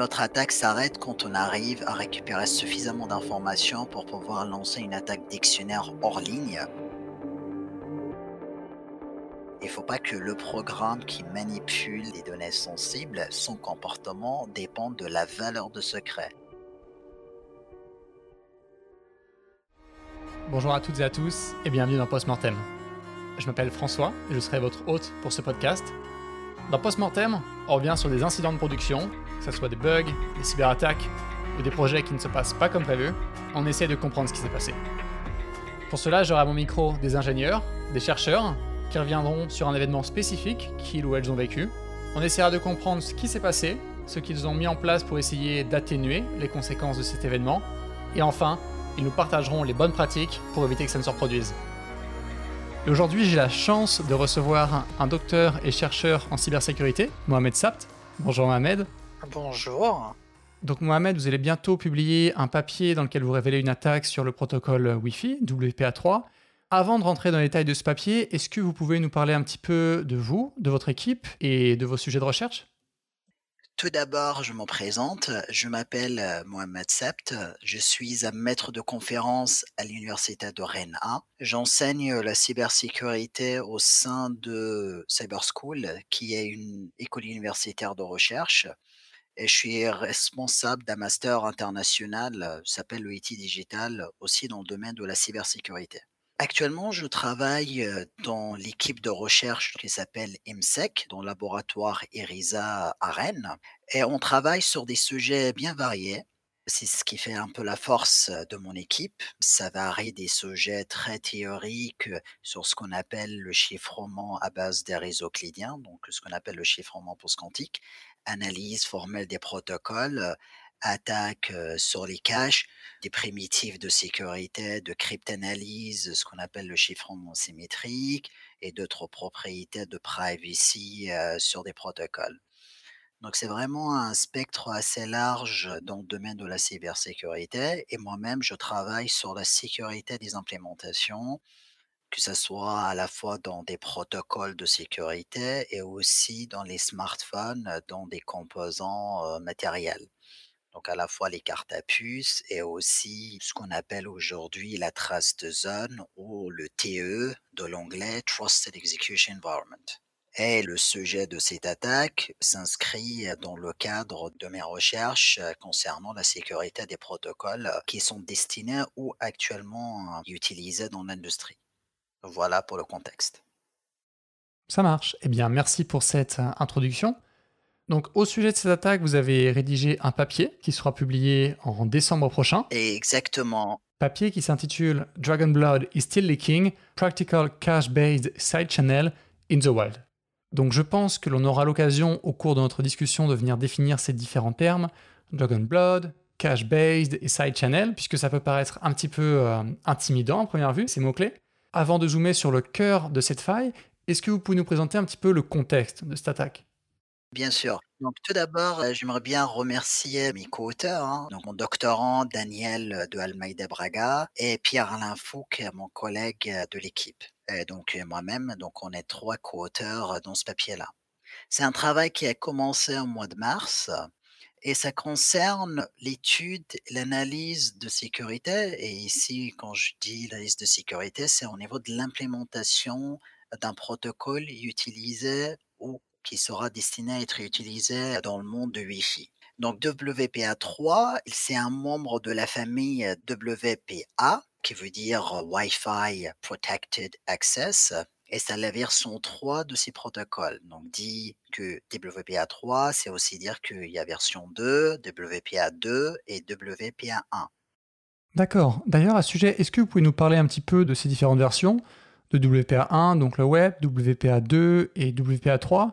Notre attaque s'arrête quand on arrive à récupérer suffisamment d'informations pour pouvoir lancer une attaque dictionnaire hors ligne. Il ne faut pas que le programme qui manipule les données sensibles, son comportement dépende de la valeur de secret. Bonjour à toutes et à tous et bienvenue dans Postmortem. Je m'appelle François et je serai votre hôte pour ce podcast. Dans Postmortem, on revient sur des incidents de production, que ce soit des bugs, des cyberattaques ou des projets qui ne se passent pas comme prévu. On essaie de comprendre ce qui s'est passé. Pour cela, j'aurai à mon micro des ingénieurs, des chercheurs qui reviendront sur un événement spécifique qu'ils ou elles ont vécu. On essaiera de comprendre ce qui s'est passé, ce qu'ils ont mis en place pour essayer d'atténuer les conséquences de cet événement. Et enfin, ils nous partageront les bonnes pratiques pour éviter que ça ne se reproduise. aujourd'hui, j'ai la chance de recevoir un docteur et chercheur en cybersécurité, Mohamed Sabt. Bonjour Mohamed. Bonjour. Donc Mohamed, vous allez bientôt publier un papier dans lequel vous révélez une attaque sur le protocole Wi-Fi, WPA3. Avant de rentrer dans les détails de ce papier, est-ce que vous pouvez nous parler un petit peu de vous, de votre équipe et de vos sujets de recherche? Tout d'abord, je me présente. Je m'appelle euh, Mohamed Sept. Je suis un maître de conférence à l'université de Rennes 1. J'enseigne la cybersécurité au sein de Cyber School, qui est une école universitaire de recherche. Et je suis responsable d'un master international, euh, s'appelle le IT Digital, aussi dans le domaine de la cybersécurité. Actuellement, je travaille dans l'équipe de recherche qui s'appelle IMSEC, dans le laboratoire ERISA à Rennes. Et on travaille sur des sujets bien variés. C'est ce qui fait un peu la force de mon équipe. Ça varie des sujets très théoriques sur ce qu'on appelle le chiffrement à base des réseaux clidiens, donc ce qu'on appelle le chiffrement post-quantique, analyse formelle des protocoles, attaques sur les caches, des primitives de sécurité, de cryptanalyse, ce qu'on appelle le chiffrement symétrique et d'autres propriétés de privacy sur des protocoles. Donc c'est vraiment un spectre assez large dans le domaine de la cybersécurité et moi-même je travaille sur la sécurité des implémentations, que ce soit à la fois dans des protocoles de sécurité et aussi dans les smartphones, dans des composants matériels donc à la fois les cartes à puce et aussi ce qu'on appelle aujourd'hui la trace de zone ou le TE de l'anglais Trusted Execution Environment. Et le sujet de cette attaque s'inscrit dans le cadre de mes recherches concernant la sécurité des protocoles qui sont destinés ou actuellement utilisés dans l'industrie. Voilà pour le contexte. Ça marche. Eh bien, merci pour cette introduction. Donc, au sujet de cette attaque, vous avez rédigé un papier qui sera publié en décembre prochain. Exactement. Papier qui s'intitule Dragon Blood is still leaking, Practical Cache-Based Side Channel in the Wild. Donc, je pense que l'on aura l'occasion au cours de notre discussion de venir définir ces différents termes Dragon Blood, Cache-Based et Side Channel, puisque ça peut paraître un petit peu euh, intimidant à première vue, ces mots-clés. Avant de zoomer sur le cœur de cette faille, est-ce que vous pouvez nous présenter un petit peu le contexte de cette attaque? Bien sûr. Donc tout d'abord, j'aimerais bien remercier mes co-auteurs, hein. donc mon doctorant Daniel de Almeida Braga et Pierre-Alain Fouque, mon collègue de l'équipe. Et donc moi-même, donc on est trois co-auteurs dans ce papier-là. C'est un travail qui a commencé au mois de mars et ça concerne l'étude, l'analyse de sécurité. Et ici, quand je dis l'analyse de sécurité, c'est au niveau de l'implémentation d'un protocole utilisé ou qui sera destiné à être utilisé dans le monde de Wi-Fi. Donc WPA3, c'est un membre de la famille WPA, qui veut dire Wi-Fi Protected Access, et c'est la version 3 de ces protocoles. Donc dit que WPA3, c'est aussi dire qu'il y a version 2, WPA2 et WPA1. D'accord. D'ailleurs, à ce sujet, est-ce que vous pouvez nous parler un petit peu de ces différentes versions? De WPA1, donc le web, WPA2 et WPA3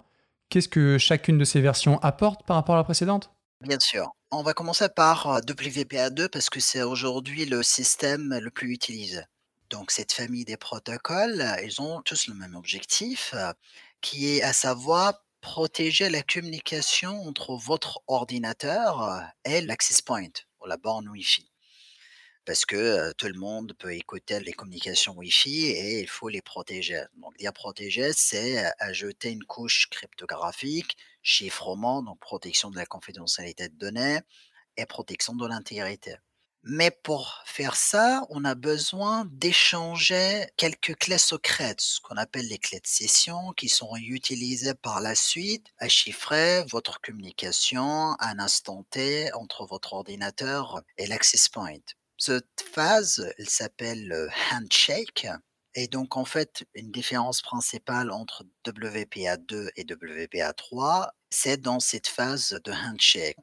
Qu'est-ce que chacune de ces versions apporte par rapport à la précédente? Bien sûr. On va commencer par euh, WPA2 parce que c'est aujourd'hui le système le plus utilisé. Donc cette famille des protocoles, ils ont tous le même objectif, euh, qui est à savoir protéger la communication entre votre ordinateur euh, et l'access point, ou la borne Wi-Fi. parce que tout le monde peut écouter les communications Wi-Fi et il faut les protéger. Donc, dire protéger, c'est ajouter une couche cryptographique, chiffrement, donc protection de la confidentialité de données et protection de l'intégrité. Mais pour faire ça, on a besoin d'échanger quelques clés secrètes, ce qu'on appelle les clés de session, qui seront utilisées par la suite à chiffrer votre communication à un instant T entre votre ordinateur et l'access point. Cette phase, elle s'appelle handshake. Et donc, en fait, une différence principale entre WPA2 et WPA3, c'est dans cette phase de handshake.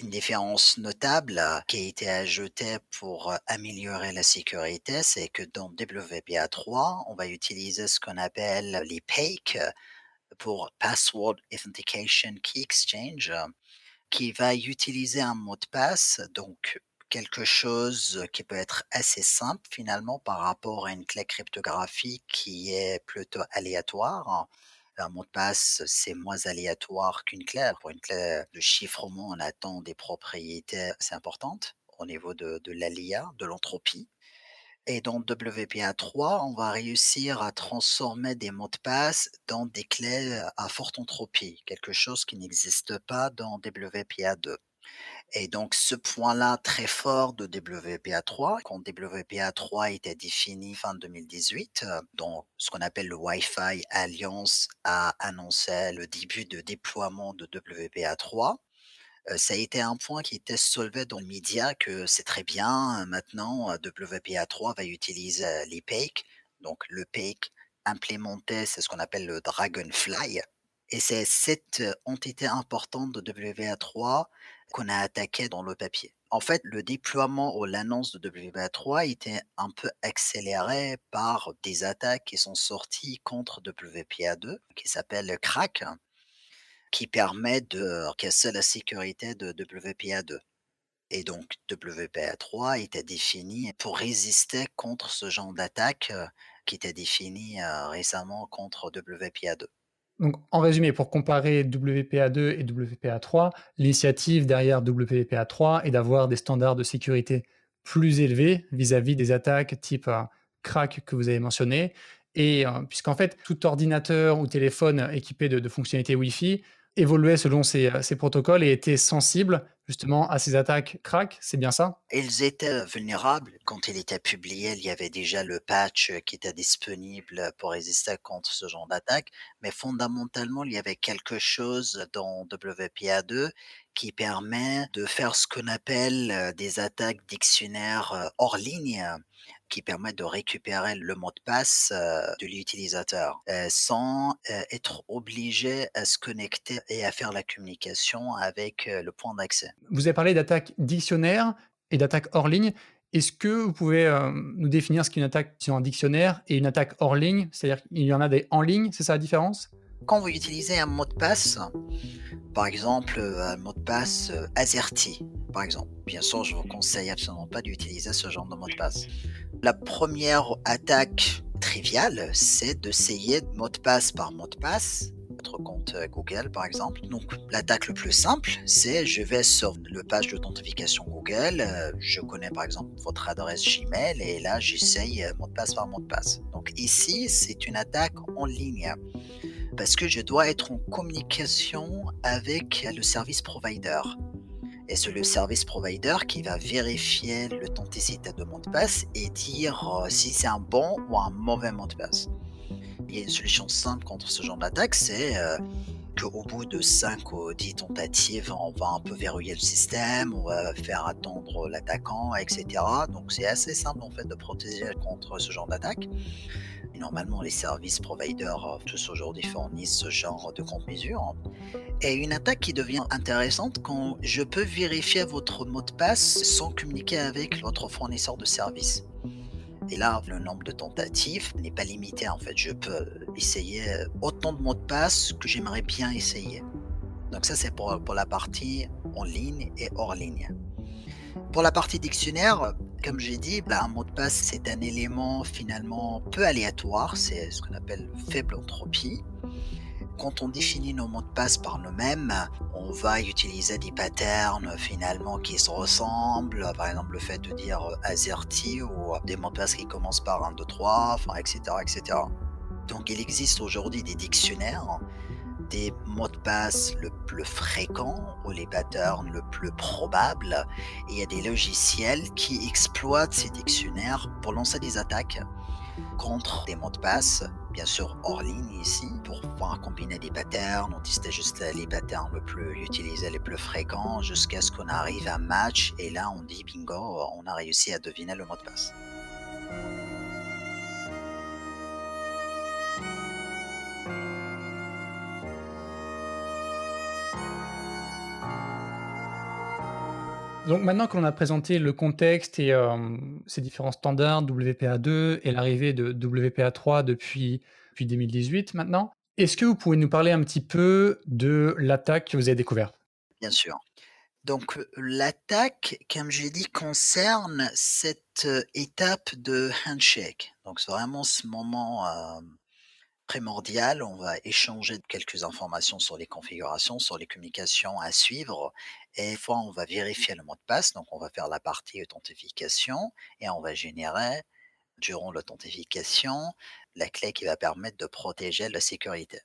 Une différence notable qui a été ajoutée pour améliorer la sécurité, c'est que dans WPA3, on va utiliser ce qu'on appelle les PAKE pour Password Authentication Key Exchange, qui va utiliser un mot de passe, donc quelque chose qui peut être assez simple finalement par rapport à une clé cryptographique qui est plutôt aléatoire. Un mot de passe, c'est moins aléatoire qu'une clé. Pour une clé de chiffrement, on attend des propriétés assez importantes au niveau de, de de l'entropie. Et dans WPA3, on va réussir à transformer des mots de passe dans des clés à forte entropie, quelque chose qui n'existe pas dans WPA2. Et donc ce point-là très fort de WPA3, quand WPA3 était défini fin 2018, euh, donc ce qu'on appelle le Wi-Fi Alliance a annoncé le début de déploiement de WPA3. Euh, ça a été un point qui était soulevé dans le média que c'est très bien, maintenant WPA3 va utiliser les PAKE, donc le PAKE implémenté, c'est ce qu'on appelle le Dragonfly, et c'est cette entité importante de WPA3 qu'on a attaqué dans le papier. En fait, le déploiement ou l'annonce de WPA3 était un peu accéléré par des attaques qui sont sorties contre WPA2, qui s'appelle Crack, qui permet de casser la sécurité de WPA2. Et donc, WPA3 était défini pour résister contre ce genre d'attaque qui était défini récemment contre WPA2. Donc, en résumé, pour comparer WPA2 et WPA3, l'initiative derrière WPA3 est d'avoir des standards de sécurité plus élevés vis-à-vis des attaques type euh, crack que vous avez mentionné. Et euh, puisqu'en fait, tout ordinateur ou téléphone équipé de, fonctionnalités Wi-Fi évoluait selon ces, ces, protocoles et était sensible justement à ces attaques crack, c'est bien ça? Ils étaient vulnérables. Quand il était publié, il y avait déjà le patch qui était disponible pour résister contre ce genre d'attaque. Mais fondamentalement, il y avait quelque chose dans WPA2 qui permet de faire ce qu'on appelle des attaques dictionnaires hors ligne qui permet de récupérer le mot de passe de l'utilisateur sans être obligé à se connecter et à faire la communication avec le point d'accès. Vous avez parlé d'attaque dictionnaire et d'attaque hors ligne. Est-ce que vous pouvez nous définir ce qu'est une attaque en dictionnaire et une attaque hors ligne? C'est-à-dire qu'il y en a des en ligne, c'est ça la différence? Quand vous utilisez un mot de passe, par exemple un mot de passe AZERTY, par exemple, bien sûr, je vous conseille absolument pas d'utiliser ce genre de mot de passe. La première attaque triviale, c'est d'essayer mot de passe par mot de passe votre compte euh, Google par exemple. Donc l'attaque le plus simple, c'est je vais sur le page d'authentification Google, euh, je connais par exemple votre adresse Gmail et là j'essaye euh, mot de passe par mot de passe. Donc ici c'est une attaque en ligne parce que je dois être en communication avec le service provider et c'est le service provider qui va vérifier l'authenticité de mot de passe et dire euh, si c'est un bon ou un mauvais mot de passe. Il y a une solution simple contre ce genre d'attaque, c'est euh, qu'au bout de 5 ou 10 tentatives, on va un peu verrouiller le système, on va faire attendre l'attaquant, etc. Donc c'est assez simple en fait de protéger contre ce genre d'attaque. Normalement, les services providers, euh, tous aujourd'hui, fournissent ce genre de contre-mesures. Et une attaque qui devient intéressante quand je peux vérifier votre mot de passe sans communiquer avec votre fournisseur de services. Et là, le nombre de tentatives n'est pas limité en fait. Je peux essayer autant de mots de passe que j'aimerais bien essayer. Donc ça, c'est pour, la partie en ligne et hors ligne. Pour la partie dictionnaire, comme j'ai dit, bah, un mot de passe, c'est un élément finalement peu aléatoire, c'est ce qu'on appelle faible entropie. Quand on définit nos mots de passe par nous-mêmes, on va utiliser des patterns finalement qui se ressemblent. Par exemple, le fait de dire AZERTY ou des mots de passe qui commencent par 1, 2, 3, enfin, etc., etc. Donc, il existe aujourd'hui des dictionnaires des mots de passe le plus fréquents ou les patterns le plus probables. Et il y a des logiciels qui exploitent ces dictionnaires pour lancer des attaques contre des mots de passe, bien sûr hors ligne ici, pour pouvoir combiner des patterns, on testait juste les patterns le plus utilisés, les plus fréquents, jusqu'à ce qu'on arrive à un match, et là on dit bingo, on a réussi à deviner le mot de passe. Donc maintenant qu'on a présenté le contexte et euh, ces différents standards WPA2 et l'arrivée de WPA3 depuis, depuis 2018 maintenant, est-ce que vous pouvez nous parler un petit peu de l'attaque que vous avez découverte? Bien sûr. Donc l'attaque, comme j'ai dit, concerne cette euh, étape de handshake. Donc c'est vraiment ce moment euh, primordial. On va échanger quelques informations sur les configurations, sur les communications à suivre. Et fois, on va vérifier le mot de passe. Donc, on va faire la partie authentification et on va générer, durant l'authentification, la clé qui va permettre de protéger la sécurité.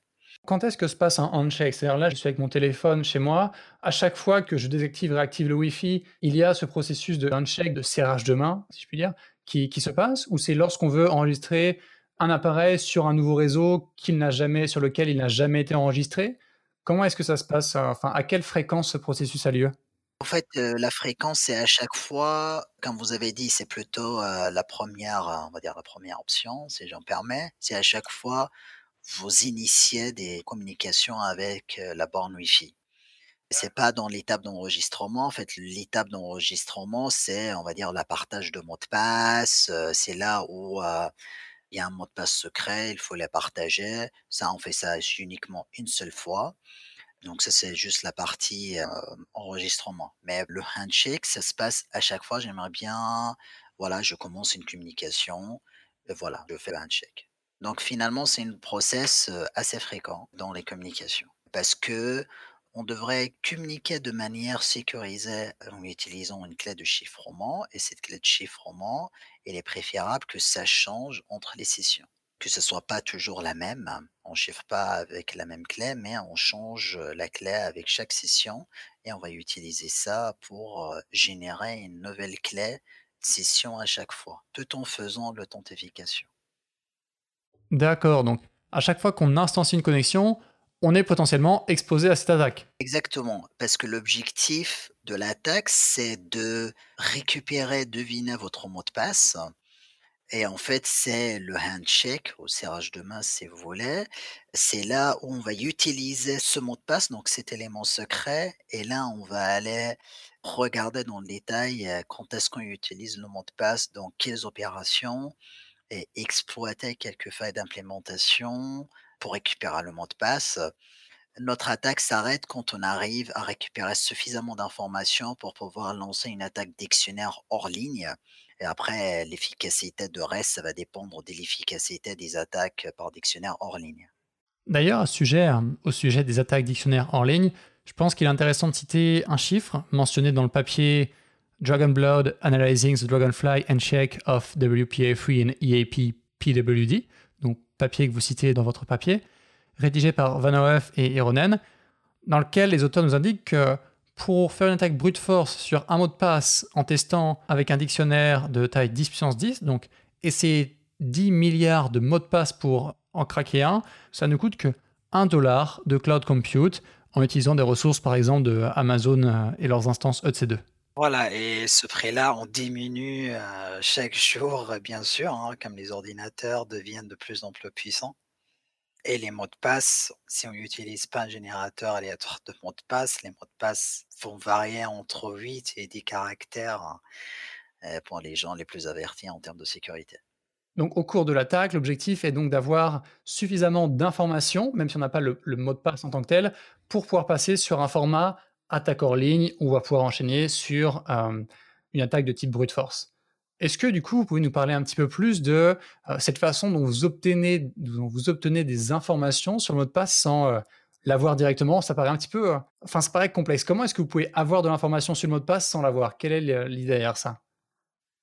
Quand est-ce que se passe un handshake? C'est-à-dire là, je suis avec mon téléphone chez moi. À chaque fois que je désactive et réactive le Wi-Fi, il y a ce processus de handshake, de serrage de main, si je puis dire, qui, qui se passe Ou c'est lorsqu'on veut enregistrer un appareil sur un nouveau réseau qu'il n'a jamais, sur lequel il n'a jamais été enregistré? Comment est-ce que ça se passe Enfin, à quelle fréquence ce processus a lieu? En fait, euh, la fréquence, c'est à chaque fois, comme vous avez dit, c'est plutôt euh, la première, on va dire la première option, si j'en permets. C'est à chaque fois vous initiez des communications avec euh, la borne Wi-Fi. C'est pas dans l'étape d'enregistrement. En fait, l'étape d'enregistrement, c'est, on va dire, la partage de mots de passe. c'est là où il y a un mot de passe secret, il faut les partager. Ça, on fait ça uniquement une seule fois. Donc ça, c'est juste la partie enregistrement. Mais le handshake, ça se passe à chaque fois. J'aimerais bien, voilà, je commence une communication, et voilà, je fais le handshake. Donc finalement, c'est une process assez fréquent dans les communications. Parce que on devrait communiquer de manière sécurisée en utilisant une clé de chiffrement et cette clé de chiffrement, il est préférable que ça change entre les sessions. Que ce soit pas toujours la même, on chiffre pas avec la même clé, mais on change la clé avec chaque session et on va utiliser ça pour générer une nouvelle clé de session à chaque fois, tout en faisant l'authentification. D'accord, donc à chaque fois qu'on instancie une connexion, on est potentiellement exposé à cette attaque. Exactement, parce que l'objectif de l'attaque, c'est de récupérer, deviner votre mot de passe. Et en fait, c'est le handshake, au serrage de main si vous voulez. C'est là où on va utiliser ce mot de passe, donc cet élément secret. Et là, on va aller regarder dans le détail euh, quand est-ce qu'on utilise le mot de passe, dans quelles opérations, et exploiter quelques failles d'implémentation, pour récupérer le mot de passe. Notre attaque s'arrête quand on arrive à récupérer suffisamment d'informations pour pouvoir lancer une attaque dictionnaire hors ligne. Et après, l'efficacité de reste, ça va dépendre de l'efficacité des attaques par dictionnaire hors ligne. D'ailleurs, sujet, au sujet des attaques dictionnaires hors ligne, je pense qu'il est intéressant de citer un chiffre mentionné dans le papier Dragon Blood Analyzing the Dragonfly and Check of WPA3 and EAP PWD, papier que vous citez dans votre papier, rédigé par Van et Ironen, dans lequel les auteurs nous indiquent que pour faire une attaque brute force sur un mot de passe en testant avec un dictionnaire de taille 10 puissance 10, donc essayer 10 milliards de mots de passe pour en craquer un, ça ne coûte que 1 dollar de cloud compute en utilisant des ressources par exemple de Amazon et leurs instances EC2. Voilà, et ce prix-là, on diminue euh, chaque jour, bien sûr, hein, comme les ordinateurs deviennent de plus en plus puissants. Et les mots de passe, si on n'utilise pas un générateur aléatoire de mots de passe, les mots de passe vont varier entre 8 et 10 caractères euh, pour les gens les plus avertis en termes de sécurité. Donc, au cours de l'attaque, l'objectif est donc d'avoir suffisamment d'informations, même si on n'a pas le, mot de passe en tant que tel, pour pouvoir passer sur un format attaque hors ligne, on va pouvoir enchaîner sur euh, une attaque de type brute force. Est-ce que du coup, vous pouvez nous parler un petit peu plus de euh, cette façon dont vous obtenez, dont vous obtenez des informations sur le mot de passe sans euh, l'avoir directement? Ça paraît un petit peu, enfin, ça paraît complexe. Comment est-ce que vous pouvez avoir de l'information sur le mot de passe sans l'avoir? Quelle est l'idée derrière ça?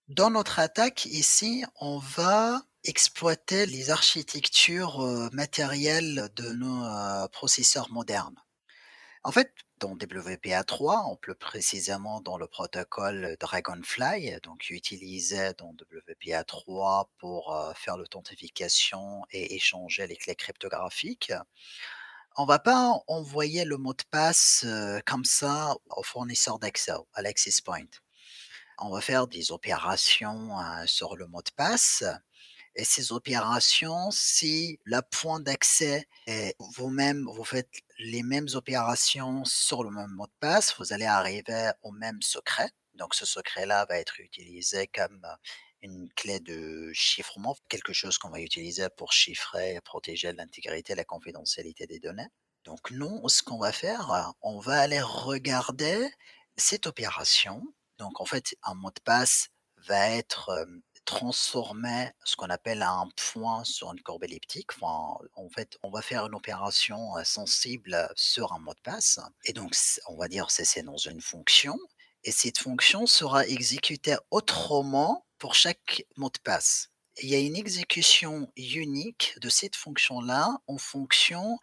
Dans notre attaque ici, on va exploiter les architectures matérielles de nos processeurs modernes. En fait, dans WPA3, plus précisément dans le protocole Dragonfly, donc utilisé dans WPA3 pour euh, faire l'authentification et échanger les clés cryptographiques. On va pas envoyer le mot de passe euh, comme ça au fournisseur d'accès, à l'access point. On va faire des opérations euh, sur le mot de passe et ces opérations, si le point d'accès est vous-même, vous faites les mêmes opérations sur le même mot de passe, vous allez arriver au même secret. Donc ce secret-là va être utilisé comme une clé de chiffrement, quelque chose qu'on va utiliser pour chiffrer et protéger l'intégrité et la confidentialité des données. Donc nous, ce qu'on va faire, on va aller regarder cette opération. Donc en fait, un mot de passe va être transformer ce qu'on appelle un point sur une courbe elliptique. En fait, on va faire une opération sensible sur un mot de passe. Et donc, on va dire que c'est dans une fonction. Et cette fonction sera exécutée autrement pour chaque mot de passe. il y a une exécution unique de cette fonction-là en fonction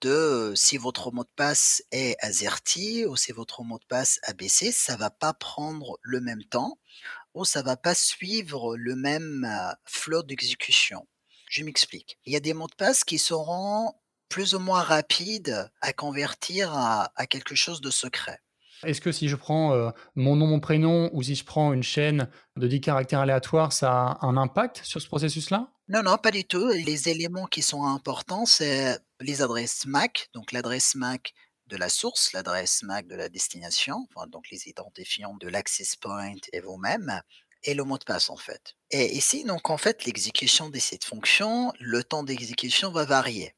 de si votre mot de passe est AZERTY ou si votre mot de passe ABC, ça va pas prendre le même temps ou ça va pas suivre le même flot d'exécution. Je m'explique. Il y a des mots de passe qui seront plus ou moins rapides à convertir à, quelque chose de secret. Est-ce que si je prends mon nom, mon prénom, ou si je prends une chaîne de 10 caractères aléatoires, ça a un impact sur ce processus-là? Non, non, pas du tout. Les éléments qui sont importants, c'est les adresses MAC. Donc l'adresse MAC de la source, l'adresse MAC de la destination, donc les identifiants de l'access point et vous-même, et le mot de passe en fait. Et ici, donc en fait, l'exécution de cette fonction, le temps d'exécution va varier.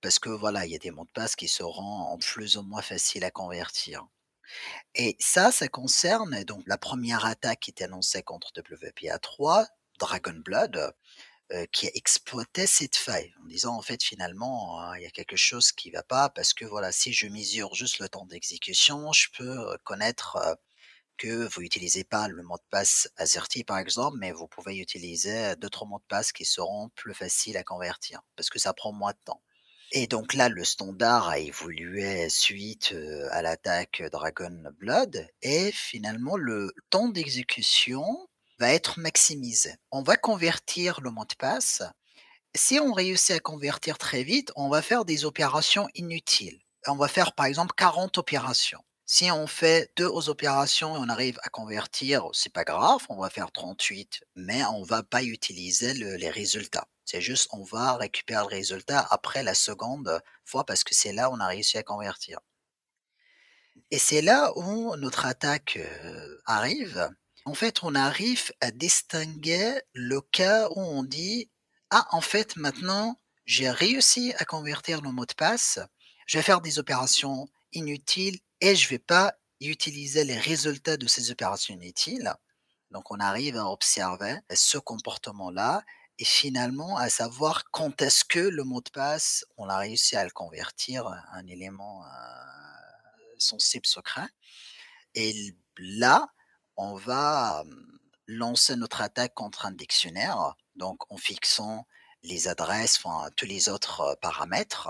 Parce que voilà, il y a des mots de passe qui seront plus ou moins faciles à convertir. Et ça, ça concerne donc la première attaque qui était annoncée contre WPA3, Dragon Blood, euh, qui a exploité cette faille en disant en fait finalement hein, il y a quelque chose qui va pas parce que voilà si je mesure juste le temps d'exécution je peux euh, connaître euh, que vous n'utilisez pas le mot de passe AZERTY par exemple mais vous pouvez utiliser d'autres mots de passe qui seront plus faciles à convertir parce que ça prend moins de temps. Et donc là, le standard a évolué suite à l'attaque Dragon Blood et finalement le temps d'exécution va être maximisé. On va convertir le mot de passe. Si on réussit à convertir très vite, on va faire des opérations inutiles. On va faire par exemple 40 opérations. Si on fait deux opérations et on arrive à convertir, c'est pas grave, on va faire 38, mais on va pas utiliser les résultats. C'est juste, on va récupérer le résultat après la seconde fois parce que c'est là où on a réussi à convertir. Et c'est là où notre attaque euh, arrive en fait, on arrive à distinguer le cas où on dit Ah, en fait, maintenant, j'ai réussi à convertir le mot de passe, je vais faire des opérations inutiles et je ne vais pas utiliser les résultats de ces opérations inutiles. Donc, on arrive à observer ce comportement-là et finalement à savoir quand est-ce que le mot de passe, on a réussi à le convertir un élément euh, sensible secret. Et là, on va lancer notre attaque contre un dictionnaire, donc en fixant les adresses, enfin tous les autres paramètres.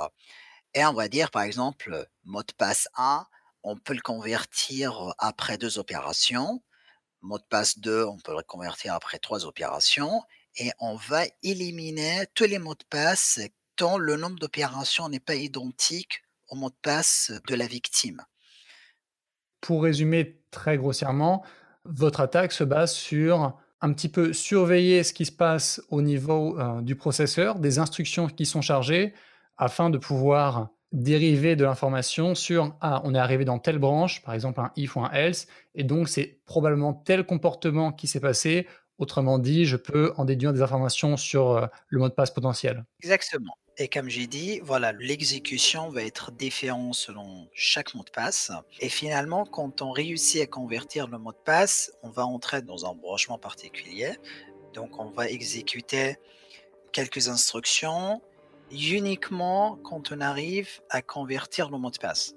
Et on va dire par exemple mot de passe 1, on peut le convertir après deux opérations. Mot de passe 2, on peut le convertir après trois opérations. Et on va éliminer tous les mots de passe tant le nombre d'opérations n'est pas identique au mot de passe de la victime. Pour résumer très grossièrement, votre attaque se base sur un petit peu surveiller ce qui se passe au niveau euh, du processeur, des instructions qui sont chargées, afin de pouvoir dériver de l'information sur ah on est arrivé dans telle branche, par exemple un if ou un else, et donc c'est probablement tel comportement qui s'est passé. Autrement dit, je peux en déduire des informations sur euh, le mot de passe potentiel. Exactement. Et comme j'ai dit, voilà, l'exécution va être différente selon chaque mot de passe. Et finalement, quand on réussit à convertir le mot de passe, on va entrer dans un branchement particulier. Donc, on va exécuter quelques instructions uniquement quand on arrive à convertir le mot de passe.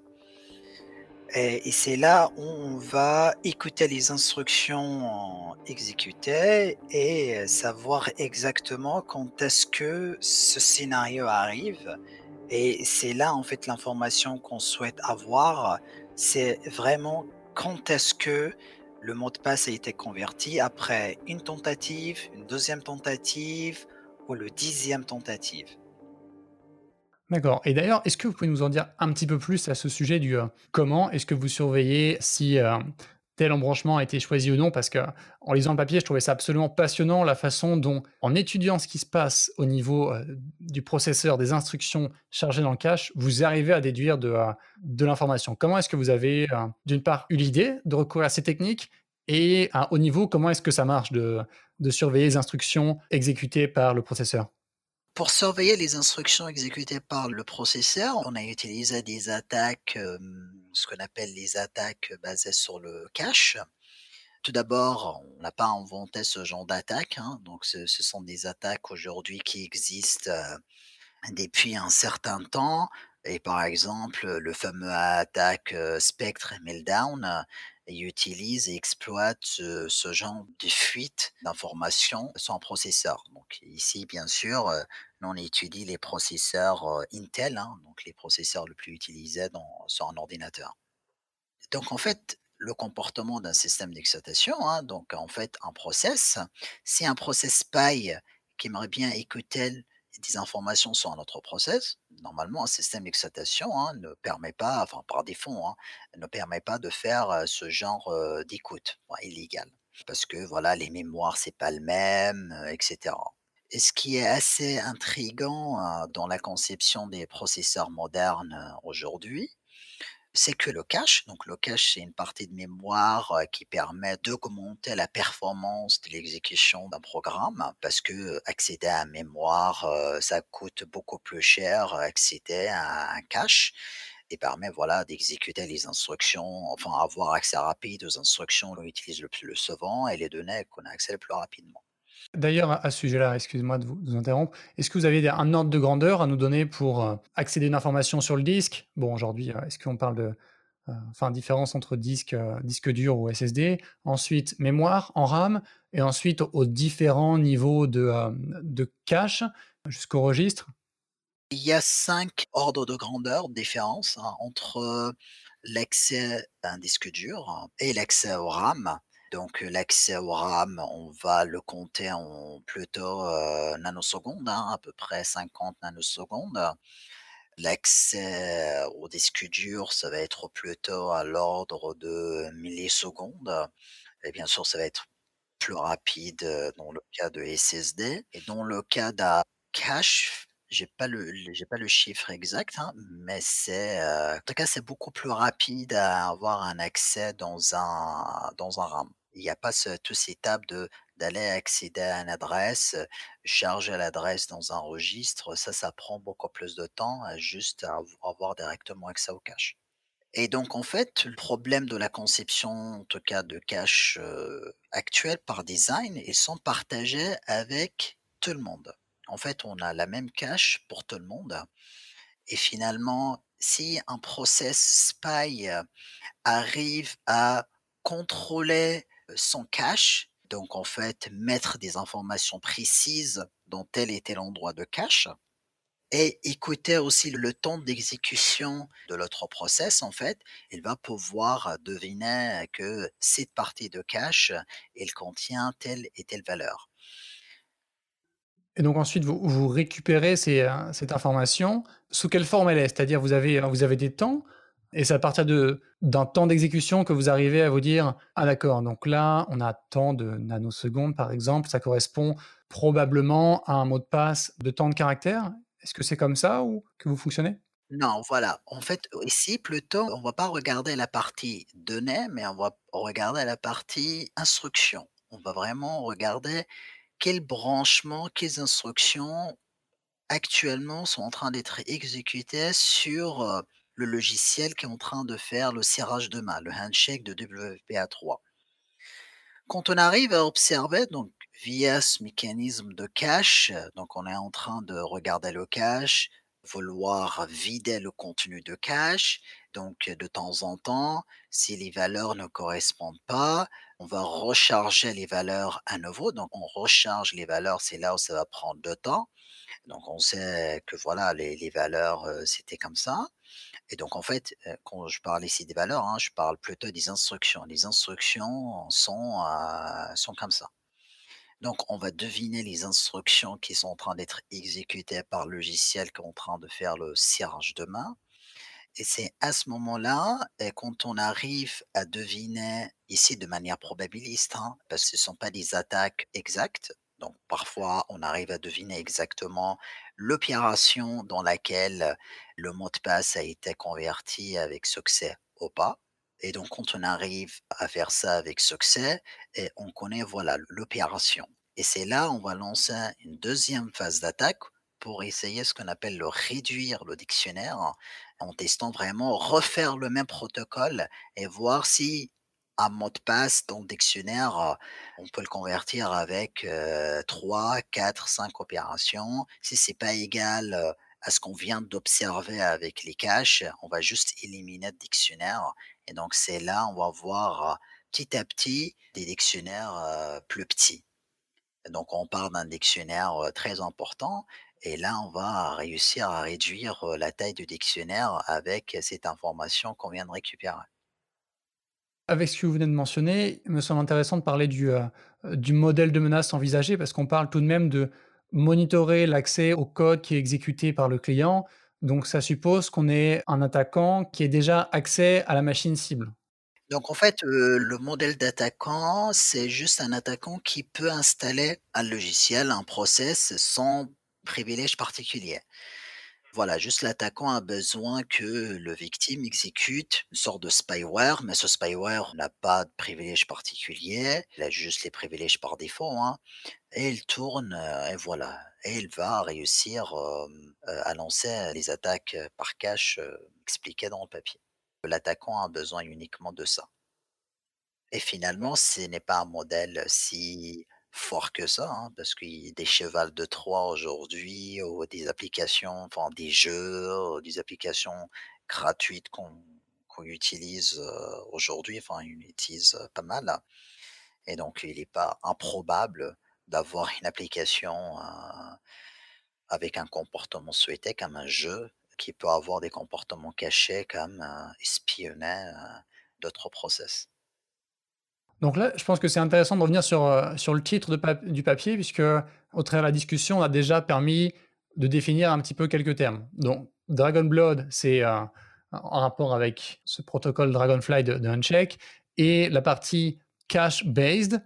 Et, c'est là où on va écouter les instructions exécutées et savoir exactement quand est-ce que ce scénario arrive. Et c'est là, en fait, l'information qu'on souhaite avoir, c'est vraiment quand est-ce que le mot de passe a été converti après une tentative, une deuxième tentative ou le dixième tentative. D'accord. Et d'ailleurs, est-ce que vous pouvez nous en dire un petit peu plus à ce sujet du euh, comment est-ce que vous surveillez si euh, tel embranchement a été choisi ou non? Parce que en lisant le papier, je trouvais ça absolument passionnant la façon dont, en étudiant ce qui se passe au niveau euh, du processeur, des instructions chargées dans le cache, vous arrivez à déduire de, de l'information. Comment est-ce que vous avez, d'une part, eu l'idée de recourir à ces techniques? Et au niveau, comment est-ce que ça marche de, de surveiller les instructions exécutées par le processeur? Pour surveiller les instructions exécutées par le processeur, on a utilisé des attaques, ce qu'on appelle les attaques basées sur le cache. Tout d'abord, on n'a pas inventé ce genre d'attaque, hein, donc ce, sont des attaques aujourd'hui qui existent depuis un certain temps. Et par exemple, le fameux attaque Spectre Meltdown, il utilise et exploite ce, genre de fuite d'informations un processeur. Donc ici, bien sûr, euh, on étudie les processeurs euh, Intel, hein, donc les processeurs le plus utilisés dans, sur un ordinateur. Donc en fait, le comportement d'un système d'excitation, hein, donc en fait un process, si un process spy qui aimerait bien écouter des informations sur notre process, normalement, un système d'excitation hein, ne permet pas, enfin par défaut, hein, ne permet pas de faire ce genre d'écoute illégal. Parce que voilà, les mémoires, c'est pas le même, etc. Et ce qui est assez intrigant dans la conception des processeurs modernes aujourd'hui, c'est que le cache, donc le cache, c'est une partie de mémoire qui permet d'augmenter la performance de l'exécution d'un programme parce que accéder à une mémoire, ça coûte beaucoup plus cher accéder à un cache et permet voilà d'exécuter les instructions, enfin avoir accès rapide aux instructions qu'on utilise le plus souvent et les données qu'on a accès le plus rapidement. D'ailleurs, à ce sujet-là, excusez-moi de vous, interrompre, est-ce que vous avez un ordre de grandeur à nous donner pour euh, accéder à une information sur le disque? Bon, aujourd'hui, euh, est-ce qu'on parle de euh, enfin, différence entre disque, disque dur ou SSD, ensuite mémoire en RAM, et ensuite aux différents niveaux de, de cache jusqu'au registre? Il y a cinq ordres de grandeur de différence hein, entre l'accès à un disque dur et l'accès au RAM. Donc l'accès au RAM, on va le compter en plutôt nanosecondes, hein, à peu près 50 nanosecondes. L'accès au disque dur, ça va être plutôt à l'ordre de millisecondes. Et bien sûr, ça va être plus rapide dans le cas de SSD. Et dans le cas d'un cache, j'ai pas le pas le chiffre exact, hein, mais c'est en tout cas c'est beaucoup plus rapide à avoir un accès dans un RAM. Il n'y a pas ce, toute cette étape de d'aller accéder à une adresse, charger l'adresse dans un registre. Ça, ça prend beaucoup plus de temps juste à avoir directement accès au cache. Et donc, en fait, le problème de la conception, en tout cas de cache actuelle par design, ils sont partagés avec tout le monde. En fait, on a la même cache pour tout le monde. Et finalement, si un process spy arrive à contrôler son cache, donc en fait mettre des informations précises dans tel et tel endroit de cache, et écouter aussi le temps d'exécution de l'autre process, en fait, il va pouvoir deviner que cette partie de cache, elle contient telle et telle valeur. Et donc ensuite, vous, récupérez euh, cette information. Sous quelle forme elle est? C'est-à-dire, vous avez, vous avez des temps et c'est à partir d'un temps d'exécution que vous arrivez à vous dire Ah, d'accord, donc là, on a tant de nanosecondes, par exemple, ça correspond probablement à un mot de passe de temps de caractère. Est-ce que c'est comme ça ou que vous fonctionnez? Non, voilà. En fait, ici, plutôt, on ne va pas regarder la partie données, mais on va regarder la partie instruction. On va vraiment regarder quel branchement, quelles instructions actuellement sont en train d'être exécutés sur, heu, le logiciel qui est en train de faire le serrage de main, le handshake de WPA3. Quand on arrive à observer donc via ce mécanisme de cache, donc on est en train de regarder le cache, vouloir vider le contenu de cache, donc de temps en temps, si les valeurs ne correspondent pas, on va recharger les valeurs à nouveau, donc on recharge les valeurs, c'est là où ça va prendre de temps. Donc on sait que voilà les valeurs, c'était comme ça et donc en fait, quand je parle ici des valeurs, hein, je parle plutôt des instructions. Les instructions sont, sont comme ça. Donc on va deviner les instructions qui sont en train d'être exécutées par le logiciel qui est en train de faire le serrage de main et c'est à ce moment-là et quand on arrive à deviner ici de manière probabiliste, hein, parce que ce ne sont pas des attaques exactes, donc parfois on arrive à deviner exactement l'opération dans laquelle le mot de passe a été converti avec succès ou pas. Et donc quand on arrive à faire ça avec succès on connaît voilà l'opération. Et c'est là on va lancer une deuxième phase d'attaque pour essayer ce qu'on appelle le réduire le dictionnaire en testant vraiment refaire le même protocole et voir si mot de passe dans le dictionnaire, heu, on peut le convertir avec, heu, 3-4-5 opérations. Si c'est pas égal, heu, à ce qu'on vient d'observer avec les caches, on va juste éliminer le dictionnaire et donc c'est là, on va voir, heu, petit à petit des dictionnaires, plus petits. Donc on part d'un dictionnaire, très important et là, on va réussir à réduire, la taille du dictionnaire avec cette information qu'on vient de récupérer. Avec ce que vous venez de mentionner, il me semble intéressant de parler du, heu, du modèle de menace envisagé parce qu'on parle tout de même de monitorer l'accès au code qui est exécuté par le client. Donc ça suppose qu'on ait un attaquant qui ait déjà accès à la machine cible. Donc en fait, heu, le modèle d'attaquant, c'est juste un attaquant qui peut installer un logiciel, un process sans privilège particulier. Voilà, juste l'attaquant a besoin que le victime exécute une sorte de spyware, mais ce spyware n'a pas de privilège particulier, il a juste les privilèges par défaut, hein et il tourne, heu et voilà et il va réussir, heu, à lancer les attaques, par cache, expliquées dans le papier. L'attaquant a besoin uniquement de ça. Et finalement, ce n'est pas un modèle si fort que ça, hein, parce qu'il y a des chevals de Troie aujourd'hui ou des applications, enfin des jeux, des applications gratuites qu'on utilise, heu, aujourd'hui, enfin on utilise, heu, pas mal et donc il n'est pas improbable d'avoir une application, heu, avec un comportement souhaité comme un jeu qui peut avoir des comportements cachés comme, heu, espionner, d'autres process. Donc là, je pense que c'est intéressant de revenir sur, heu, sur le titre du papier puisque, au travers de la discussion, on a déjà permis de définir un petit peu quelques termes. Donc Dragon Blood, c'est, heu, en rapport avec ce protocole Dragonfly de Handshake et la partie cache based.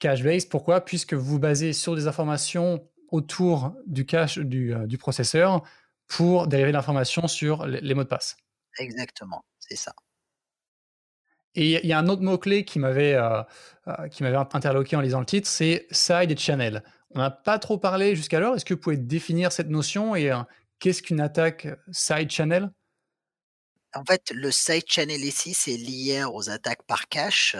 Cache based, pourquoi? Puisque vous vous basez sur des informations autour du cache du, heu, du processeur pour dériver l'information sur les mots de passe. Exactement, c'est ça. Et il y a un autre mot-clé qui m'avait, heu heu, qui m'avait interloqué en lisant le titre, c'est side channel. On n'a pas trop parlé jusqu'alors. Est-ce que vous pouvez définir cette notion et heu, qu'est-ce qu'une attaque side channel? En fait, le side channel ici, c'est lié aux attaques par cache,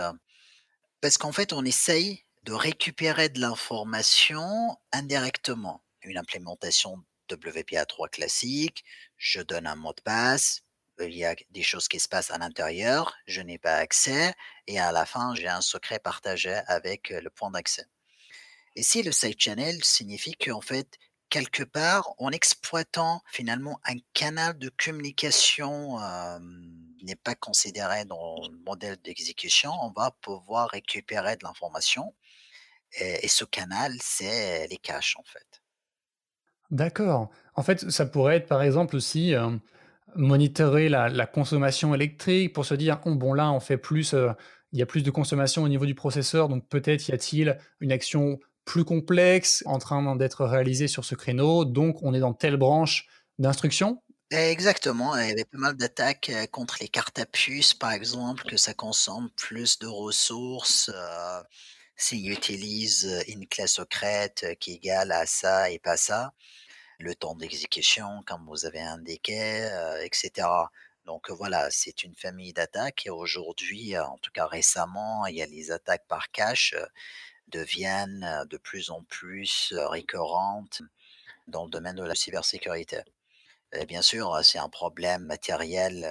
parce qu'en fait, on essaye de récupérer de l'information indirectement. Une implémentation WPA3 classique, je donne un mot de passe, il y a des choses qui se passent à l'intérieur, je n'ai pas accès et à la fin, j'ai un secret partagé avec, heu, le point d'accès. Ici, le side channel signifie qu'en fait, quelque part, en exploitant finalement un canal de communication, hem, n'est pas considéré dans le modèle d'exécution, on va pouvoir récupérer de l'information et ce canal, c'est les caches, en fait. D'accord. En fait, ça pourrait être, par exemple, aussi, monitorer la consommation électrique pour se dire: «Oh bon, là, on fait plus, heu, il y a plus de consommation au niveau du processeur, donc peut-être y a-t-il une action plus complexe en train d'être réalisée sur ce créneau, donc on est dans telle branche d'instruction?» Exactement, il y avait pas mal d'attaques, heu, contre les cartes à puce, par exemple, que ça consomme plus de ressources, heu, s'ils utilisent, une clé secrète, qui est égale à ça et pas ça. Le temps d'exécution, comme vous avez indiqué, heu, et cetera. Donc voilà, c'est une famille d'attaques et aujourd'hui, heu, en tout cas récemment, il y a les attaques par cache, heu, deviennent, de plus en plus, récurrentes dans le domaine de la cybersécurité. Et bien sûr, c'est un problème matériel,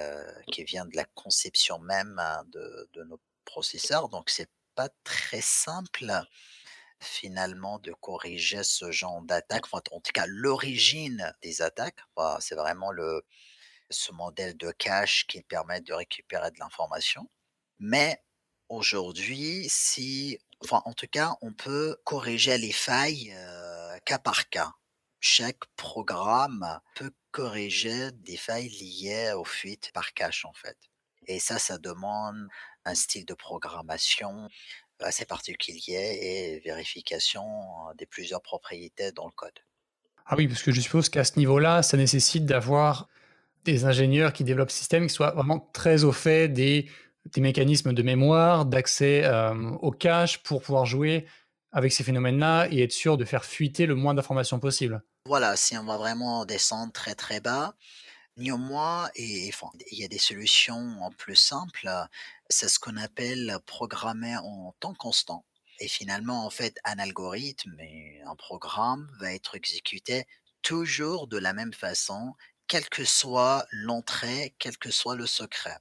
qui vient de la conception même, hein, de de nos processeurs, donc c'est pas très simple, finalement, de corriger ce genre d'attaque, enfin, en tout cas, l'origine des attaques. C'est vraiment le ce modèle de cache qui permet de récupérer de l'information. Mais aujourd'hui, si enfin, en tout cas, on peut corriger les failles, heu, cas par cas. Chaque programme peut corriger des failles liées aux fuites par cache, en fait. Et ça, ça demande un style de programmation assez particulier et vérification, des plusieurs propriétés dans le code. Ah oui, parce que je suppose qu'à ce niveau-là, ça nécessite d'avoir des ingénieurs qui développent ce système, qui soient vraiment très au fait des des mécanismes de mémoire, d'accès, au cache pour pouvoir jouer avec ces phénomènes-là et être sûr de faire fuiter le moins d'informations possible. Voilà, si on va vraiment descendre très, très bas, néanmoins et enfin, il y a des solutions plus simples, c'est ce qu'on appelle programmer en temps constant et finalement, en fait, un algorithme un programme va être exécuté toujours de la même façon, quelle que soit l'entrée, quel que soit le secret.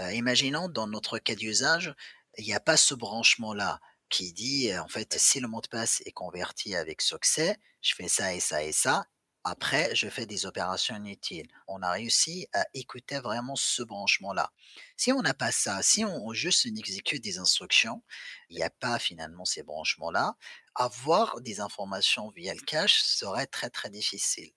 Heu, imaginons dans notre cas d'usage, il y a pas ce branchement-là qui dit, en fait, si le mot de passe est converti avec succès, je fais ça et ça et ça, après je fais des opérations inutiles. On a réussi à écouter vraiment ce branchement-là. Si on n'a pas ça, si on juste exécute des instructions, il y a pas finalement ces branchements-là, avoir des informations via le cache serait très, très difficile.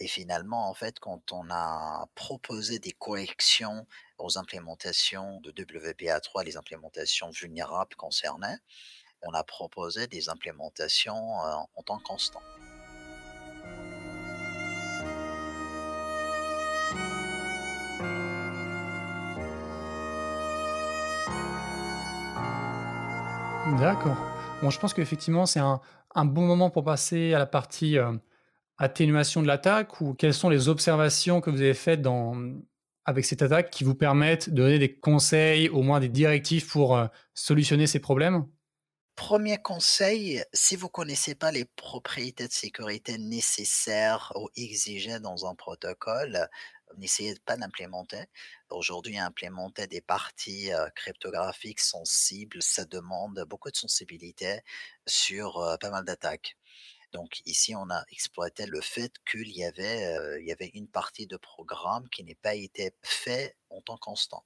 Et finalement, en fait, quand on a proposé des corrections aux implémentations de WPA3, les implémentations vulnérables concernées, on a proposé des implémentations, heu, en temps constant. D'accord. Bon, je pense qu'effectivement, c'est un bon moment pour passer à la partie, heu, atténuation de l'attaque ou quelles sont les observations que vous avez faites avec cette attaque qui vous permettent de donner des conseils, au moins des directives pour, heu, solutionner ces problèmes? Premier conseil, si vous connaissez pas les propriétés de sécurité nécessaires ou exigées dans un protocole, n'essayez pas d'implémenter. Aujourd'hui, implémenter des parties, heu, cryptographiques sensibles, ça demande beaucoup de sensibilité sur, heu, pas mal d'attaques. Donc ici, on a exploité le fait qu'il y avait, il y avait une partie de programme qui n'est pas été fait en temps constant.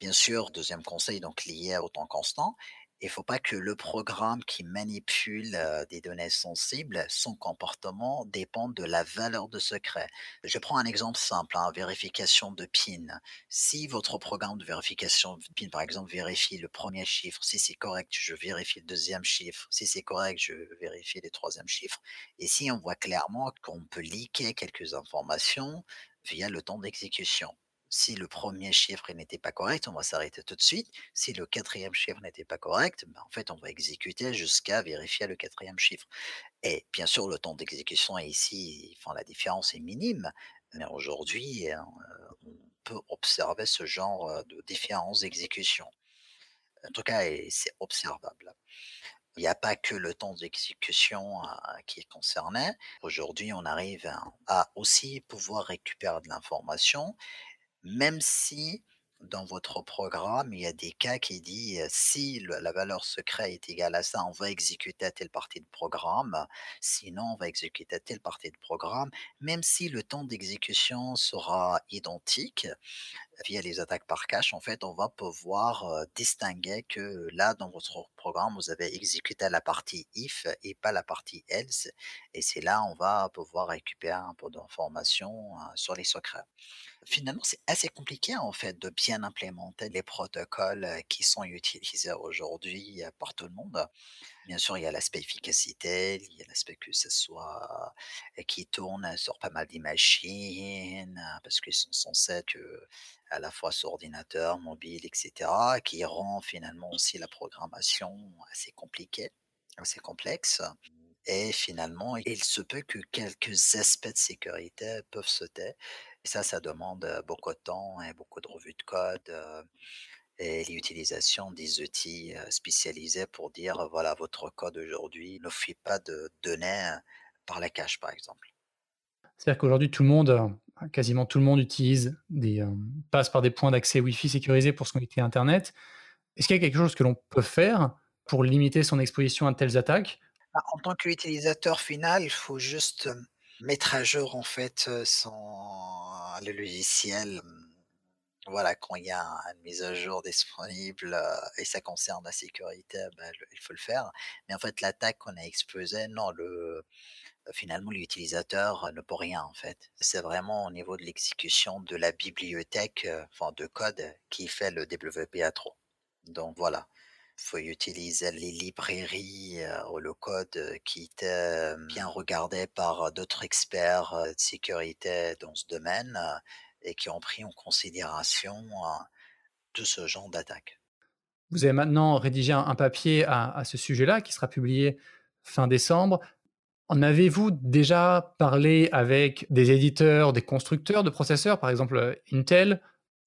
Bien sûr, deuxième conseil donc lié au temps constant, il faut pas que le programme qui manipule, des données sensibles, son comportement dépende de la valeur de secret. Je prends un exemple simple, hein, vérification de PIN. Si votre programme de vérification de PIN, par exemple, vérifie le premier chiffre, si c'est correct, je vérifie le deuxième chiffre, si c'est correct, je vérifie le troisième chiffre et si on voit clairement qu'on peut leaker quelques informations via le temps d'exécution. Si le premier chiffre, n'était pas correct, on va s'arrêter tout de suite. Si le quatrième chiffre n'était pas correct, ben, en fait, on va exécuter jusqu'à vérifier le quatrième chiffre et bien sûr, le temps d'exécution est ici enfin, la différence est minime, mais aujourd'hui, heu, on peut observer ce genre, de différences d'exécution. En tout cas c'est observable. Il y a pas que le temps d'exécution, heu, qui est concerné. Aujourd'hui, on arrive à aussi pouvoir récupérer de l'information même si dans votre programme, il y a des cas qui heu, si la valeur secret est égale à ça, on va exécuter telle partie de programme, sinon on va exécuter telle partie de programme, même si le temps d'exécution sera identique, via les attaques par cache, en fait, on va pouvoir, distinguer que là, dans votre programme, vous avez exécuté la partie if et pas la partie else et c'est là, on va pouvoir récupérer un peu d'informations, heu, sur les secrets. Finalement, c'est assez compliqué, en fait, de bien implémenter les protocoles, qui sont utilisés aujourd'hui, par tout le monde. Bien sûr, il y a l'aspect efficacité, il y a l'aspect que ce soit et qui tourne sur pas mal des machines, heu, parce qu'ils sont censés être, heu, à la fois sur ordinateur, mobile et cetera, qui rend finalement aussi la programmation assez compliquée, assez complexe. et finalement, il se peut que quelques aspects de sécurité peuvent sauter et ça, ça demande, heu, beaucoup de temps et beaucoup de revues de code, heu et l'utilisation des outils, spécialisés pour dire, voilà, votre code aujourd'hui ne fuit pas de données, par la cache, par exemple. C'est-à-dire qu'aujourd'hui tout le monde, quasiment tout le monde utilise des, passe par des points d'accès Wi-Fi sécurisés pour se connecter à internet. Est-ce qu'il y a quelque chose que l'on peut faire pour limiter son exposition à de telles attaques? Bah, en tant qu'utilisateur final, il faut juste, mettre à jour en fait, son le logiciel, voilà, quand il y a une mise à jour disponible, heu et ça concerne la sécurité, le il faut le faire. Mais en fait, l'attaque qu'on a exposée, non, le finalement l'utilisateur ne peut rien en fait. C'est vraiment au niveau de l'exécution de la bibliothèque, enfin de code qui fait le WPA3. Donc voilà. Faut utiliser les librairies, ou le code, qui était, bien regardé par, d'autres experts, de sécurité dans ce domaine, et qui ont pris en considération, heu, tout ce genre d'attaque. Vous avez maintenant rédigé un papier à à ce sujet-là qui sera publié fin décembre. En avez-vous déjà parlé avec des éditeurs, des constructeurs de processeurs, par exemple, heu, Intel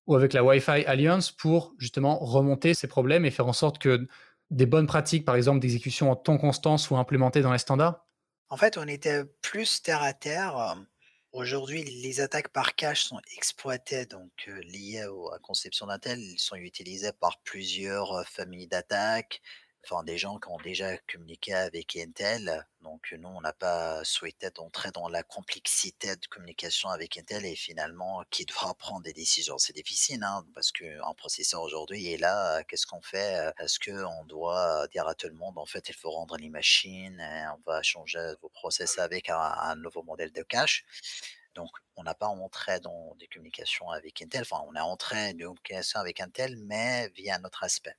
ou avec la Wi-Fi Alliance pour justement remonter ces problèmes et faire en sorte que des bonnes pratiques, par exemple d'exécution en temps constant, soient implémentées dans les standards? En fait, on était plus terre à terre, hem, aujourd'hui les attaques par cache sont exploitées donc liées à conception d'Intel, ils sont utilisés par plusieurs, familles d'attaques, enfin des gens qui ont déjà communiqué avec Intel. Donc nous, on n'a pas souhaité d'entrer dans la complexité de communication avec Intel et finalement qui doit prendre des décisions? C'est difficile, hein, parce qu'un processeur aujourd'hui est là, heu, qu'est-ce qu'on fait? Heu, est-ce qu'on doit dire à tout le monde: «En fait, il faut rendre les machines et on va changer vos process avec un nouveau modèle de cache?» donc on n'a pas entré dans des communications avec Intel, enfin on est entré dans une communication avec Intel, mais via un autre aspect.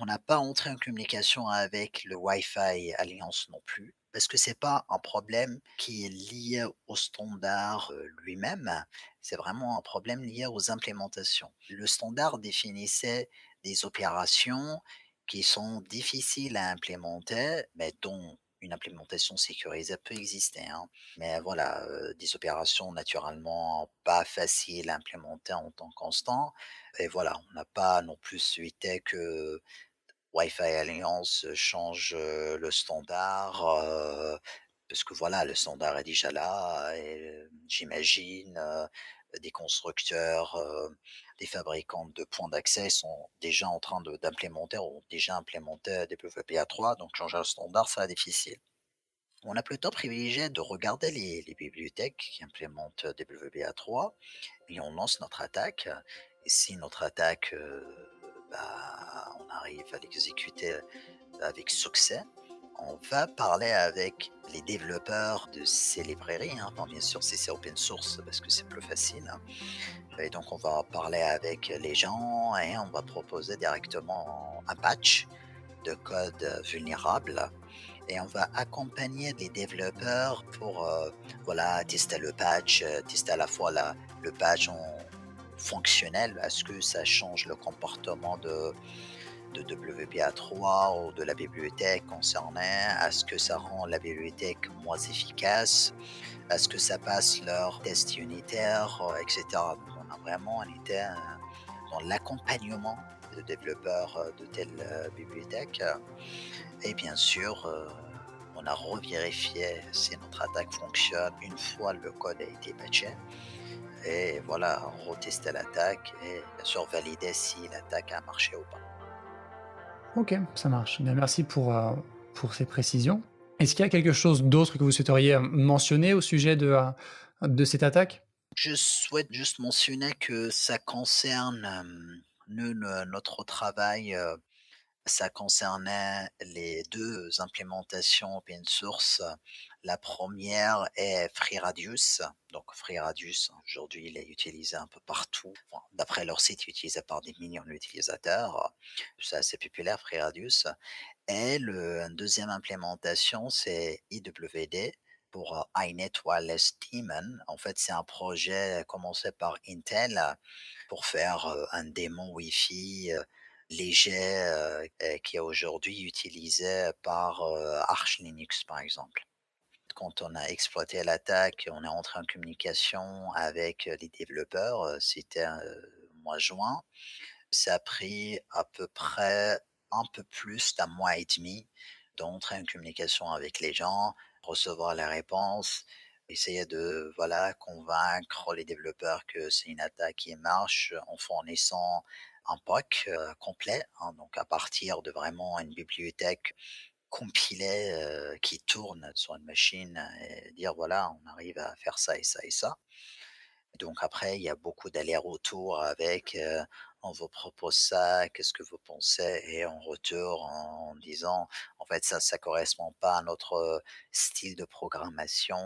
On n'a pas entré en communication avec le Wi-Fi Alliance non plus, parce que c'est pas un problème qui est lié au standard, lui-même, c'est vraiment un problème lié aux implémentations. Le standard définissait des opérations qui sont difficiles à implémenter, mais dont une implémentation sécurisée peut exister, hein. Mais voilà, des opérations naturellement pas faciles à implémenter en temps constant et voilà, on n'a pas non plus souhaité que Wi-Fi Alliance change, le standard, parce que voilà, le standard est déjà là j'imagine, des constructeurs, des fabricants de points d'accès sont déjà en train d'implémenter ou ont déjà implémenté WPA3 donc changer un standard, sera difficile. On a plutôt privilégié de regarder les les bibliothèques qui implémentent WPA3 et on lance notre attaque si notre attaque, bah, on arrive à l'exécuter avec succès, on va parler avec les développeurs de ces librairies, hein. Bien sûr, si c'est open source parce que c'est plus facile, hein et donc on va parler avec les gens et on va proposer directement un patch de code vulnérable et on va accompagner les développeurs pour, heu, voilà, tester le patch, heu, tester à la fois le patch en fonctionnel. Est-ce que ça change le comportement de de WPA3 ou de la bibliothèque concernée? Est-ce que ça rend la bibliothèque moins efficace? Est-ce que ça passe leurs tests unitaires, heu, et cetera? Donc on a vraiment été, heu, dans l'accompagnement de développeurs, heu, de telles, heu, bibliothèques et bien sûr, on a revérifié si notre attaque fonctionne une fois le code a été patché et voilà, retester l'attaque et bien sûr valider si l'attaque a marché ou pas. OK, ça marche. Bien, merci pour, heu, pour ces précisions. Est-ce qu'il y a quelque chose d'autre que vous souhaiteriez, heu, mentionner au sujet de, heu, de cette attaque? Je souhaite juste mentionner que ça concerne, nous, notre travail, ça concernait les 2 implémentations open source. La 1re est FreeRadius, donc FreeRadius aujourd'hui il est utilisé un peu partout, d'après leur site utilisé par des millions d'utilisateurs. C'est assez populaire FreeRadius et le 2e implémentation c'est IWD pour, heu, iNet Wireless Daemon. En fait, c'est un projet commencé par Intel pour faire, heu, un démon Wi-Fi, heu léger qui est aujourd'hui utilisé par Arch Linux, par exemple. Quand on a exploité l'attaque, on est entré en communication avec les développeurs, c'était mois juin. Ça a pris à peu près un peu plus d'un mois et demi d'entrer en communication avec les gens, recevoir la réponse, essayer de voilà convaincre les développeurs que c'est une attaque qui marche en fournissant un POC complet, hein, donc à partir de vraiment une bibliothèque compilée qui tourne sur une machine et dire voilà on arrive à faire ça et ça et ça. Donc après il y a beaucoup d'allers-retours avec on vous propose ça, qu'est-ce que vous pensez? Et en retour, en, disant, en fait, ça, ça correspond pas à notre style de programmation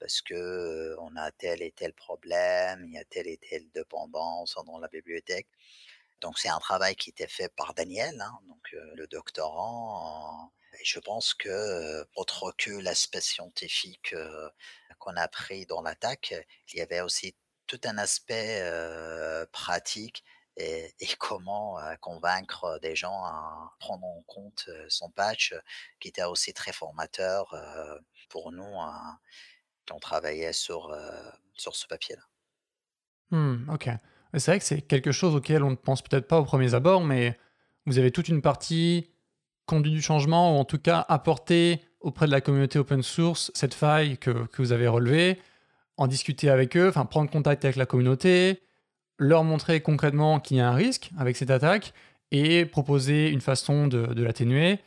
parce que on a tel et tel problème, il y a telle et telle dépendance dans la bibliothèque. Donc c'est un travail qui était fait par Daniel, hein, donc le doctorant. Je pense que autre que l'aspect scientifique qu'on a pris dans l'attaque, il y avait aussi tout un aspect pratique et, comment convaincre des gens à prendre en compte son patch, qui était aussi très formateur pour nous hein, quand on travaillait sur, sur ce papier-là. Mmh, ok. C'est vrai que c'est quelque chose auquel on ne pense peut-être pas au premier abord, mais vous avez toute une partie conduit du changement, ou en tout cas apporter auprès de la communauté open source cette faille que, que vous avez relevée, en discuter avec eux, enfin prendre contact avec la communauté, leur montrer concrètement qu'il y a un risque avec cette attaque et proposer une façon de, l'atténuer.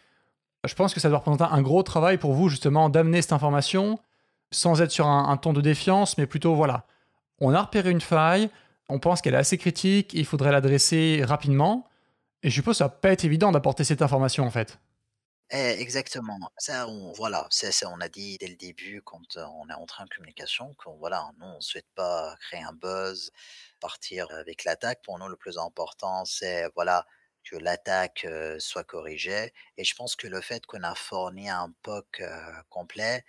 Je pense que ça doit représenter un gros travail pour vous justement d'amener cette information sans être sur un, ton de défiance, mais plutôt voilà, on a repéré une faille, on pense qu'elle est assez critique, il faudrait l'adresser rapidement. Et je suppose que ça va pas être évident d'apporter cette information en fait. Eh, exactement. Ça, on, voilà, ça, on a dit dès le début quand on est entré en communication qu'on voilà, nous on souhaite pas créer un buzz, partir avec l'attaque. Pour nous, le plus important, c'est voilà que l'attaque soit corrigée. Et je pense que le fait qu'on a fourni un POC complet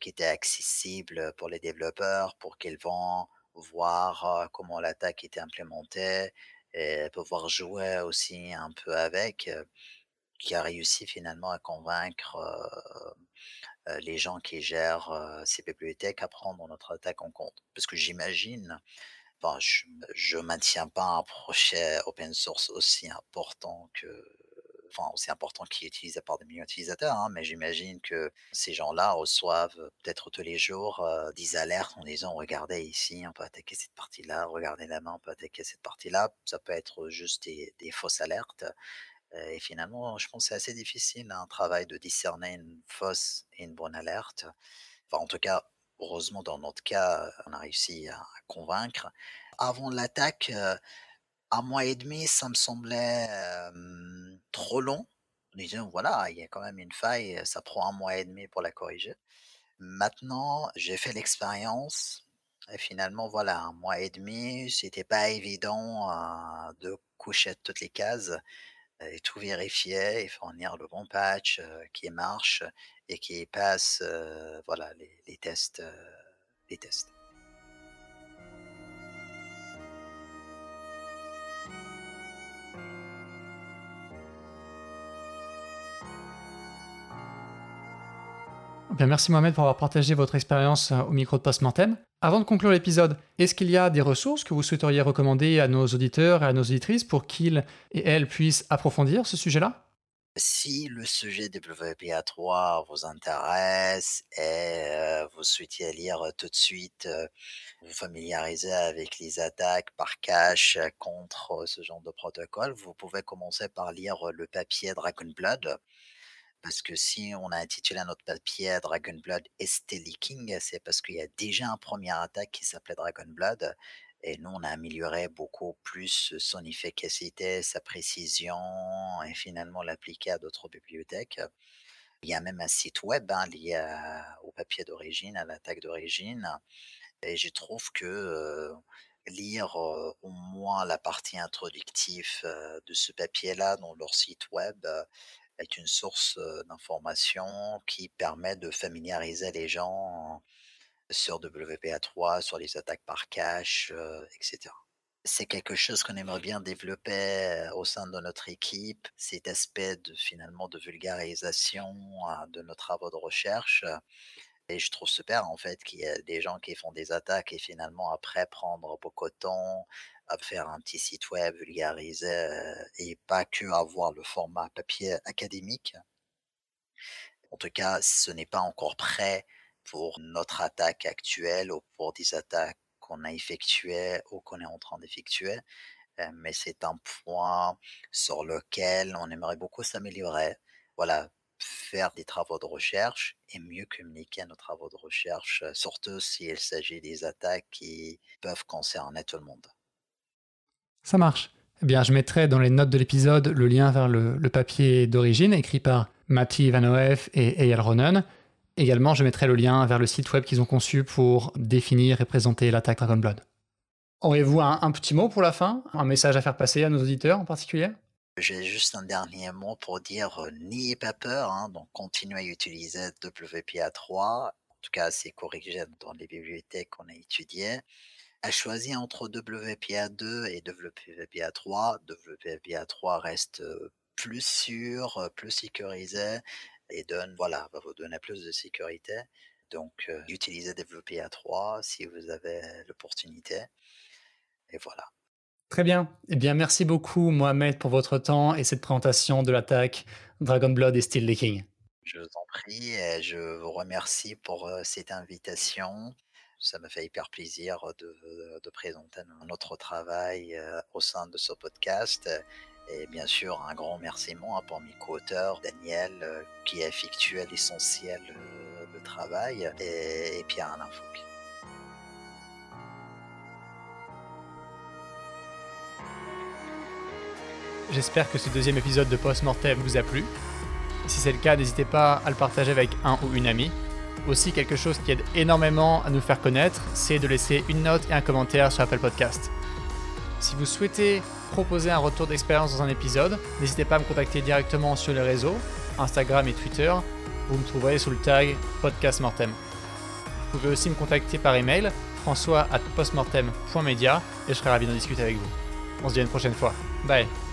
qui était accessible pour les développeurs, pour qu'ils vont voir comment l'attaque était implémentée et pouvoir jouer aussi un peu avec, qui a réussi finalement à convaincre les gens qui gèrent ces bibliothèques à prendre notre attaque en compte. Parce que j'imagine je ne maintiens pas un projet open source aussi important que aussi important qui est utilisé par des millions d'utilisateurs, hein, mais j'imagine que ces gens-là reçoivent peut-être tous les jours des alertes en disant regardez ici, on peut attaquer cette partie-là, regardez la main, on peut attaquer cette partie-là. Ça peut être juste des, fausses alertes. Et finalement, je pense que c'est assez difficile hein, un travail de discerner une fausse et une bonne alerte. En tout cas, heureusement, dans notre cas, on a réussi à convaincre. Avant l'attaque, un mois et demi, ça me semblait trop long. Voilà, il y a quand même une faille, ça prend un mois et demi pour la corriger. Maintenant, j'ai fait l'expérience et finalement, voilà, un mois et demi, c'était pas évident de coucher toutes les cases et tout vérifier et fournir le bon patch qui marche et qui passe voilà, les, tests. les tests. Merci Mohamed pour avoir partagé votre expérience euh, au micro de Postmortem. Avant de conclure l'épisode, est-ce qu'il y a des ressources que vous souhaiteriez recommander à nos auditeurs et à nos auditrices pour qu'ils et elles puissent approfondir ce sujet-là? Si le sujet des WPA3 vous intéresse et euh, vous souhaitez lire tout de suite, euh, vous familiariser avec les attaques par cache contre ce genre de protocole, vous pouvez commencer par lire le papier Dragon Blood parce que si on a intitulé notre papier Dragon Blood ST Leaking, c'est parce qu'il y a déjà un premier attaque qui s'appelait Dragon Blood. Et nous, on a amélioré beaucoup plus son efficacité, sa précision, et finalement l'appliquer à d'autres bibliothèques. Il y a même un site web hein, lié au papier d'origine, à l'attaque d'origine. Et je trouve que lire au moins la partie introductive de ce papier-là dans leur site web est une source d'information qui permet de familiariser les gens sur WPA3, sur les attaques par cache, etc. C'est quelque chose qu'on aimerait bien développer au sein de notre équipe, cet aspect de finalement de vulgarisation de nos travaux de recherche. Et je trouve super en fait qu'il y a des gens qui font des attaques et finalement après prendre beaucoup de temps à faire un petit site web vulgarisé et pas que avoir le format papier académique. En tout cas, ce n'est pas encore prêt pour notre attaque actuelle ou pour des attaques qu'on a effectuées ou qu'on est en train d'effectuer. Mais c'est un point sur lequel on aimerait beaucoup s'améliorer. Voilà, faire des travaux de recherche et mieux communiquer nos travaux de recherche, surtout s'il s'agit des attaques qui peuvent concerner tout le monde. Ça marche. Eh bien, je mettrai dans les notes de l'épisode le lien vers le, papier d'origine écrit par Matti Ivanoev et Eyal Ronen. Également, je mettrai le lien vers le site web qu'ils ont conçu pour définir et présenter l'attaque Dragon Blood. Auriez-vous un petit mot pour la fin? Un message à faire passer à nos auditeurs en particulier? J'ai juste un dernier mot pour dire n'ayez pas peur, hein, donc continuez à utiliser WPA3. En tout cas, c'est corrigé dans les bibliothèques qu'on a étudiées. À choisir entre WPA2 et WPA3, WPA3 reste plus sûr, plus sécurisé et donne, voilà, va vous donner plus de sécurité. Donc, utilisez WPA3 si vous avez l'opportunité. Et voilà. Très bien. Eh bien, merci beaucoup, Mohamed, pour votre temps et cette présentation de l'attaque Dragon Blood et Steel King. Je vous en prie et je vous remercie pour euh, cette invitation. Ça me fait hyper plaisir de, présenter notre travail euh, au sein de ce podcast. Et bien sûr, un grand remerciement pour mes co-auteurs, Daniel, euh, qui a effectué l'essentiel de travail, et, Pierre-Alain Fouque. J'espère que ce deuxième épisode de Post-Mortem vous a plu. Si c'est le cas, n'hésitez pas à le partager avec un ou une amie. Aussi, quelque chose qui aide énormément à nous faire connaître, c'est de laisser une note et un commentaire sur Apple Podcast. Si vous souhaitez proposer un retour d'expérience dans un épisode, n'hésitez pas à me contacter directement sur les réseaux, Instagram et Twitter. Vous me trouverez sous le tag Podcast Mortem. Vous pouvez aussi me contacter par email, françois at postmortem.media, et je serai ravi d'en discuter avec vous. On se dit à une prochaine fois. Bye